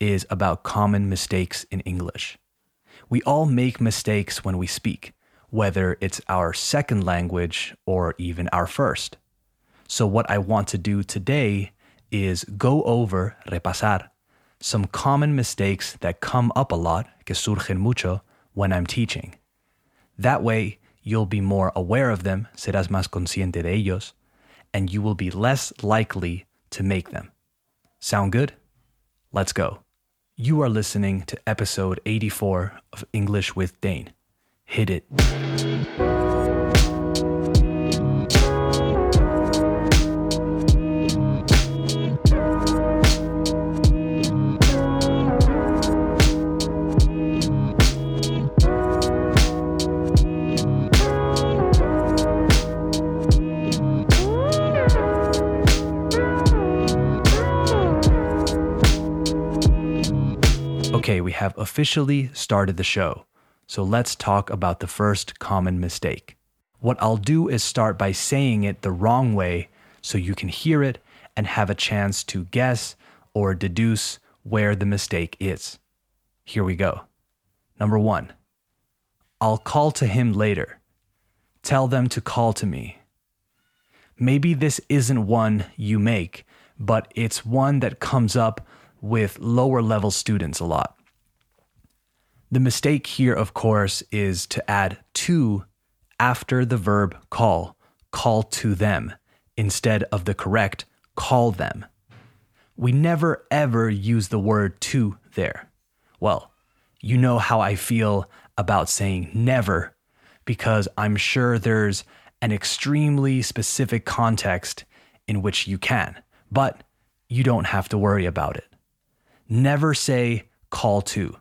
is about common mistakes in English. We all make mistakes when we speak, whether it's our second language or even our first. So, what I want to do today is go over, repasar, some common mistakes that come up a lot, que surgen mucho, when I'm teaching. That way, you'll be more aware of them, serás más consciente de ellos, and you will be less likely to make them. Sound good? Let's go. You are listening to episode 84 of English with Dane. Hit it. Okay, we have officially started the show. So let's talk about the first common mistake. What I'll do is start by saying it the wrong way so you can hear it and have a chance to guess or deduce where the mistake is. Here we go. Number one, I'll call to him later. Tell them to call to me. Maybe this isn't one you make, but it's one that comes up with lower level students a lot. The mistake here, of course, is to add to after the verb call, call to them, instead of the correct call them. We never ever use the word to there. Well, you know how I feel about saying never, because I'm sure there's an extremely specific context in which you can, but you don't have to worry about it. Never say call to,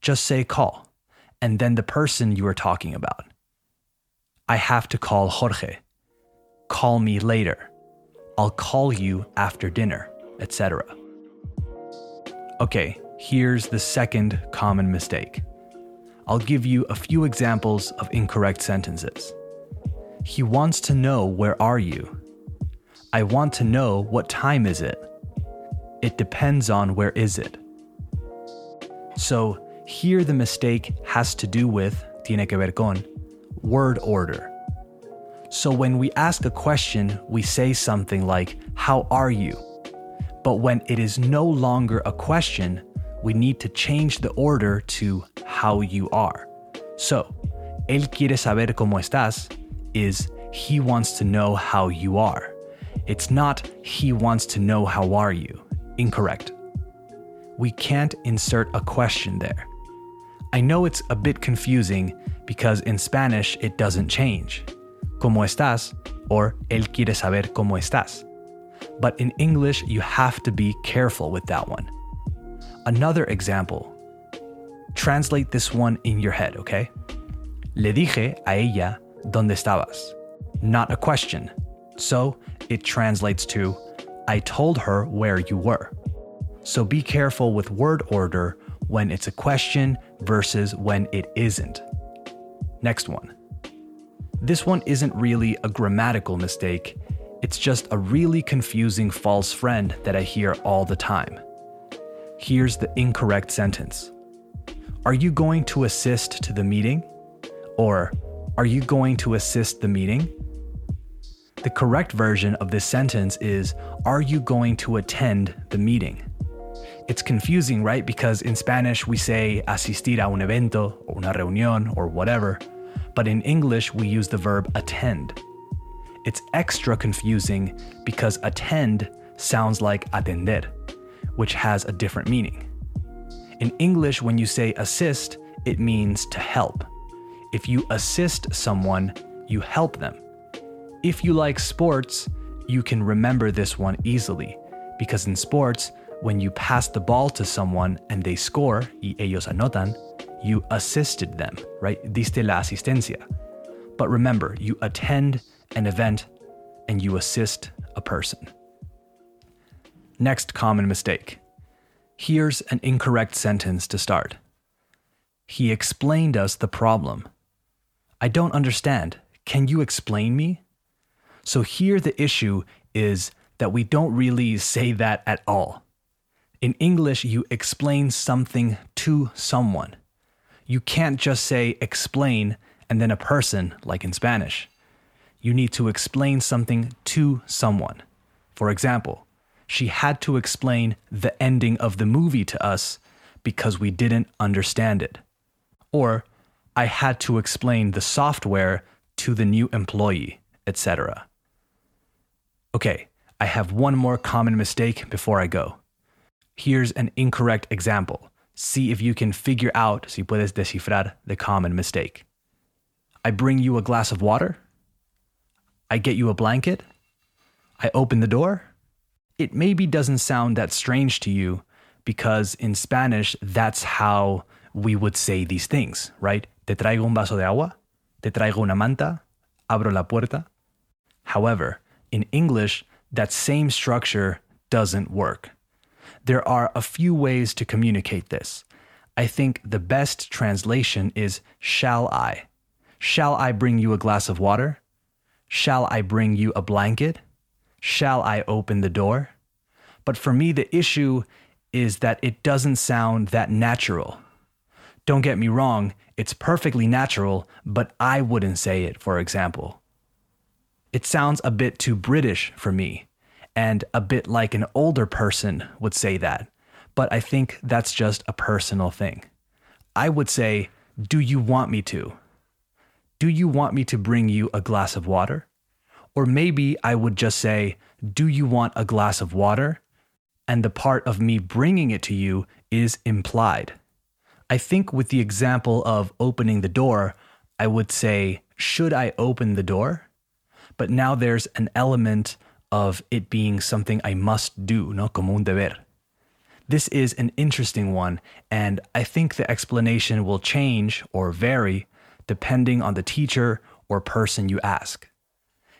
just say call, and then the person you are talking about. I have to call Jorge. Call me later. I'll call you after dinner, etc. Okay, here's the second common mistake. I'll give you a few examples of incorrect sentences. He wants to know where are you? I want to know what time is it? It depends on where is it. So here the mistake has to do with, tiene que ver con, word order. So when we ask a question, we say something like, How are you? But when it is no longer a question, we need to change the order to how you are. So, él quiere saber cómo estás is he wants to know how you are. It's not he wants to know how are you. Incorrect. We can't insert a question there. I know it's a bit confusing because in Spanish it doesn't change. ¿Cómo estás? or Él quiere saber cómo estás. But in English, you have to be careful with that one. Another example. Translate this one in your head, okay? Le dije a ella dónde estabas. Not a question. So it translates to I told her where you were. So be careful with word order when it's a question versus when it isn't. Next one. This one isn't really a grammatical mistake, it's just a really confusing false friend that I hear all the time. Here's the incorrect sentence Are you going to assist to the meeting? Or Are you going to assist the meeting? The correct version of this sentence is Are you going to attend the meeting? It's confusing, right? Because in Spanish we say asistir a un evento or una reunión or whatever, but in English we use the verb attend. It's extra confusing because attend sounds like atender, which has a different meaning. In English, when you say assist, it means to help. If you assist someone, you help them. If you like sports, you can remember this one easily because in sports, when you pass the ball to someone and they score, y ellos anotan, you assisted them, right? Diste la asistencia. But remember, you attend an event and you assist a person. Next common mistake. Here's an incorrect sentence to start. He explained us the problem. I don't understand. Can you explain me? So here the issue is that we don't really say that at all. In English, you explain something to someone. You can't just say explain and then a person, like in Spanish. You need to explain something to someone. For example, she had to explain the ending of the movie to us because we didn't understand it. Or, I had to explain the software to the new employee, etc. Okay, I have one more common mistake before I go. Here's an incorrect example. See if you can figure out, si puedes descifrar, the common mistake. I bring you a glass of water. I get you a blanket. I open the door. It maybe doesn't sound that strange to you because in Spanish, that's how we would say these things, right? Te traigo un vaso de agua. Te traigo una manta. Abro la puerta. However, in English, that same structure doesn't work. There are a few ways to communicate this. I think the best translation is shall I. Shall I bring you a glass of water? Shall I bring you a blanket? Shall I open the door? But for me, the issue is that it doesn't sound that natural. Don't get me wrong, it's perfectly natural, but I wouldn't say it, for example. It sounds a bit too British for me, and a bit like an older person would say that, but I think that's just a personal thing. I would say, Do you want me to? Do you want me to bring you a glass of water? Or maybe I would just say, Do you want a glass of water? And the part of me bringing it to you is implied. I think with the example of opening the door, I would say, Should I open the door? But now there's an element of it being something I must do, no como un deber. This is an interesting one, and I think the explanation will change or vary depending on the teacher or person you ask.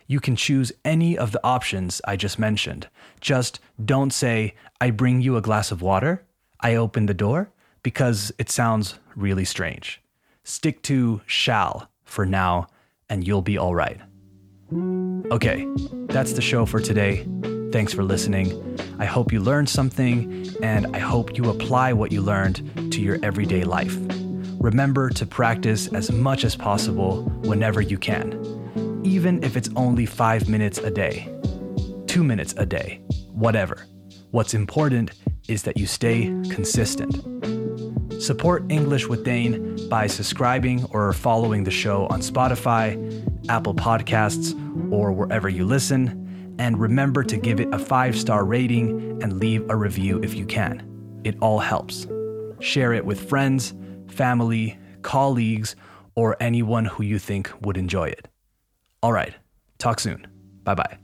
You can choose any of the options I just mentioned. Just don't say, I bring you a glass of water, I open the door, because it sounds really strange. Stick to shall for now, and you'll be all right. Okay, that's the show for today. Thanks for listening. I hope you learned something, and I hope you apply what you learned to your everyday life. Remember to practice as much as possible whenever you can, even if it's only five minutes a day, two minutes a day, whatever. What's important is that you stay consistent. Support English with Dane by subscribing or following the show on Spotify, Apple Podcasts, or wherever you listen. And remember to give it a five star rating and leave a review if you can. It all helps. Share it with friends, family, colleagues, or anyone who you think would enjoy it. All right, talk soon. Bye bye.